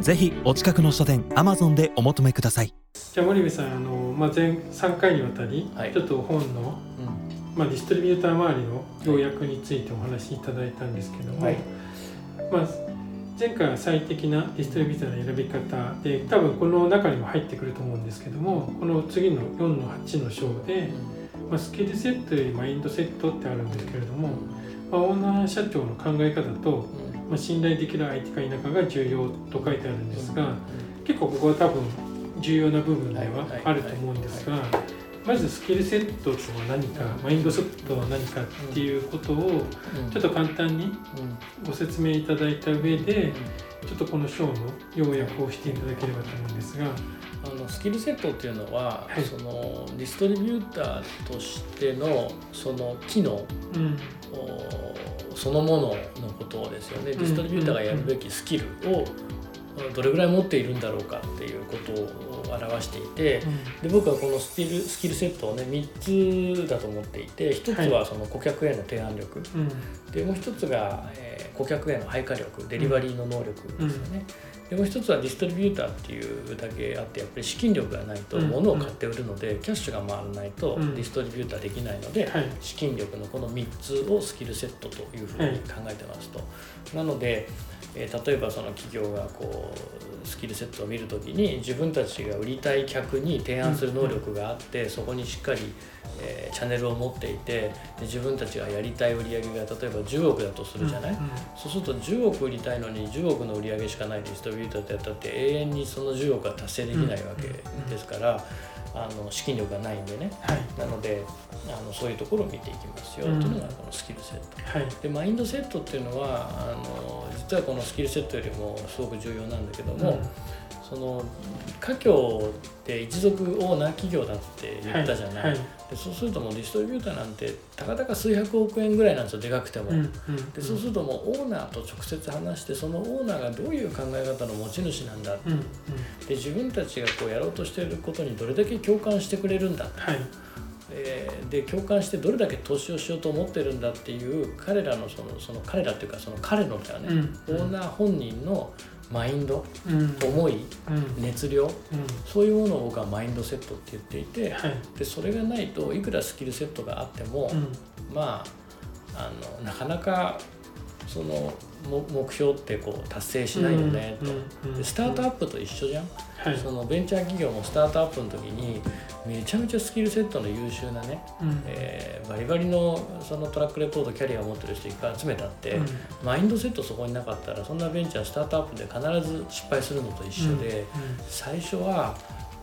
ぜひお近くの書店アマゾンでお求めください。じゃあ森部さんあの、まあ、前3回にわたり、はい。ちょっと本の、まあ、ディストリビューター周りの要約についてお話しいただいたんですけども、はい。まあ、前回は最適なディストリビューターの選び方で多分この中にも入ってくると思うんですけどもこの次の4の8の章で、まあ、スキルセットよりマインドセットってあるんですけれども、まあ、オーナー社長の考え方と、まあ、信頼できる相手か否かが重要と書いてあるんですが、結構ここは多分重要な部分ではあると思うんですがまずスキルセットとは何かマインドセットは何かっていうことをちょっと簡単にご説明いただいた上でちょっとこの章の要約をしていただければと思うんですが。あのスキルセットっていうのは、はい。そのディストリビューターとしてのその機能うん。おそのもののことですよね、んディストリビューターがやるべきスキルをどれぐらい持っているんだろうかっていうことを表していてで僕はこのスキルスキルセットをね3つだと思っていて1つはその顧客への提案力、うん。でもう一つが、えー顧客への配下力デリバリーの能力ですよね、でもう一つはディストリビューターっていうだけあってやっぱり資金力がないとうん物を買って売るので、キャッシュが回らないとうん。ディストリビューターできないので、はい。資金力のこの3つをスキルセットというふうに考えてますと。なので、えー例えばその企業がこうスキルセットを見るときに自分たちが売りたい客に提案する能力があって、そこにしっかり、えーチャンネルを持っていてで自分たちがやりたい売り上げが例えば10億だとするじゃない、そうすると10億売りたいのに10億の売り上げしかないディストリビューターってやったって永遠にその10億は達成できないわけですから、あの資金力がないんでね。はい。なのであのそういうところを見ていきますよ、うん。というのがこのスキルセット。はい。でマインドセットっていうのはあの実はこのスキルセットよりもすごく重要なんだけども、その家業って一族オーナー企業だって言ったじゃない、はい。でそうするともうディストリビューターなんてたかだか数百億円ぐらいなんですよでかくても。うん。うん。でそうするともうオーナーと直接話してそのオーナーがどういう考え方の持ち主なんだうん。うん。で自分たちがこうやろうとしていることにどれだけ共感してくれるんだ、はい。えーで共感してどれだけ投資をしようと思ってるんだっていう彼らのそのその彼らっていうかその彼のだよね、うん。オーナー本人のマインドうん。思いうん。熱量うん。そういうものを僕はマインドセットって言っていてはい。でそれがないといくらスキルセットがあっても、うん。まああのなかなかそのも目標ってこう達成しないよねと、スタートアップと一緒じゃん、はい。そのベンチャー企業もスタートアップの時にめちゃめちゃスキルセットの優秀なね、うん。えーバリバリのそのトラックレコードキャリアを持ってる人いっぱい集めたって、うん。マインドセットそこになかったらそんなベンチャースタートアップで必ず失敗するのと一緒で、最初は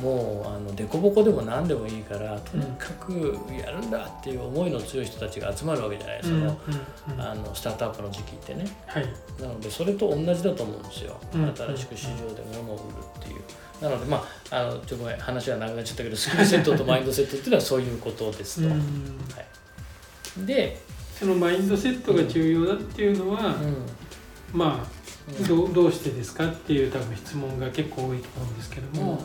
もうあの凸凹でも何でもいいからとにかくやるんだっていう思いの強い人たちが集まるわけじゃない、そのうんあのスタートアップの時期ってね。はい。なのでそれと同じだと思うんですよ、うん新しく市場で物を売るっていう。なのでまああのちょっとごめん話は長くなっちゃったけどスキルセットとマインドセットっていうのはそういうことですと。うんはい、で、そのマインドセットが重要だっていうのは、うん。まあどうどうしてですかっていう多分質問が結構多いと思うんですけども、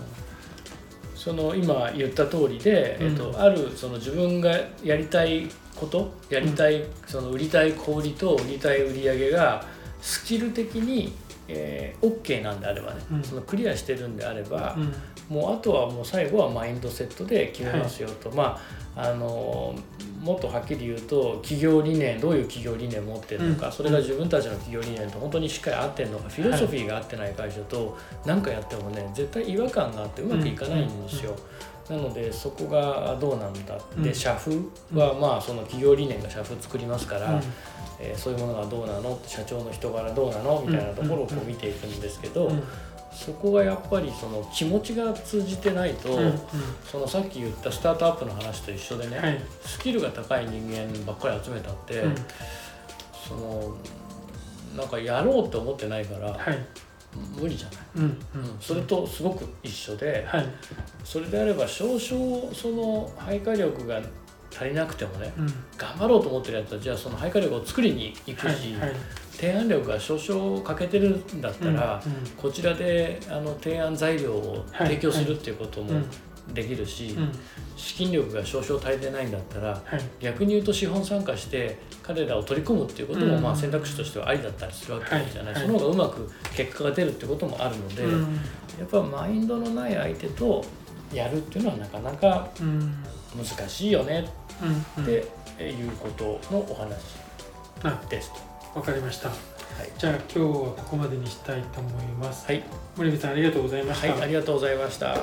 その今言った通りで、うん。えっと、あるその自分がやりたいことやりたい、その売りたい小売と売りたい売り上げがスキル的に、えー、OK なんであればね、うん。そのクリアしてるんであれば、うん。もうあとはもう最後はマインドセットで決めますよと、まああのもっとはっきり言うと企業理念どういう企業理念持ってるのか、うん。それが自分たちの企業理念と本当にしっかり合ってるのか、フィロソフィーが合ってない会社と何かやってもね絶対違和感があってうまくいかないんですよ。なのでそこがどうなんだうん。で社風はまあその企業理念が社風作りますから、うん。えーそういうものがどうなの？社長の人柄どうなの？みたいなところをこう見ていくんですけど、うんそこがやっぱりその気持ちが通じてないと、うんうん。そのさっき言ったスタートアップの話と一緒でね、はい。スキルが高い人間ばっかり集めたって、うん。そのなんかやろうって思ってないから、はい。無理じゃない、うんうん。うん。それとすごく一緒ではい。それであれば少々その配下力が足りなくてもねうん。頑張ろうと思ってるやつはじゃあその配下力を作りに行くし、はいはい提案力が少々欠けてるんだったら、うんこちらであの提案材料を提供するっていうこともうんできるし、うん。資金力が少々足りてないんだったらはい。逆に言うと資本参加して彼らを取り込むっていうこともうん。まあ選択肢としてはありだったりするわけじゃない、はい。その方がうまく結果が出るってこともあるので、うん。やっぱマインドのない相手とやるっていうのはなかなかうん。難しいよねうん。っていうことのお話あですと。わかりました。はい。じゃあ今日はここまでにしたいと思います。はい、森部さんありがとうございました、はい、ありがとうございました。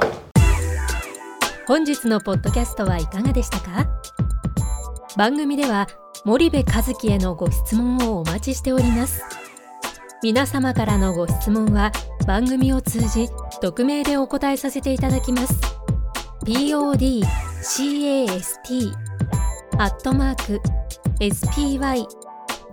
本日のポッドキャストはいかがでしたか？番組では森部和樹へのご質問をお待ちしております。皆様からのご質問は番組を通じ匿名でお答えさせていただきます。podcast アットマーク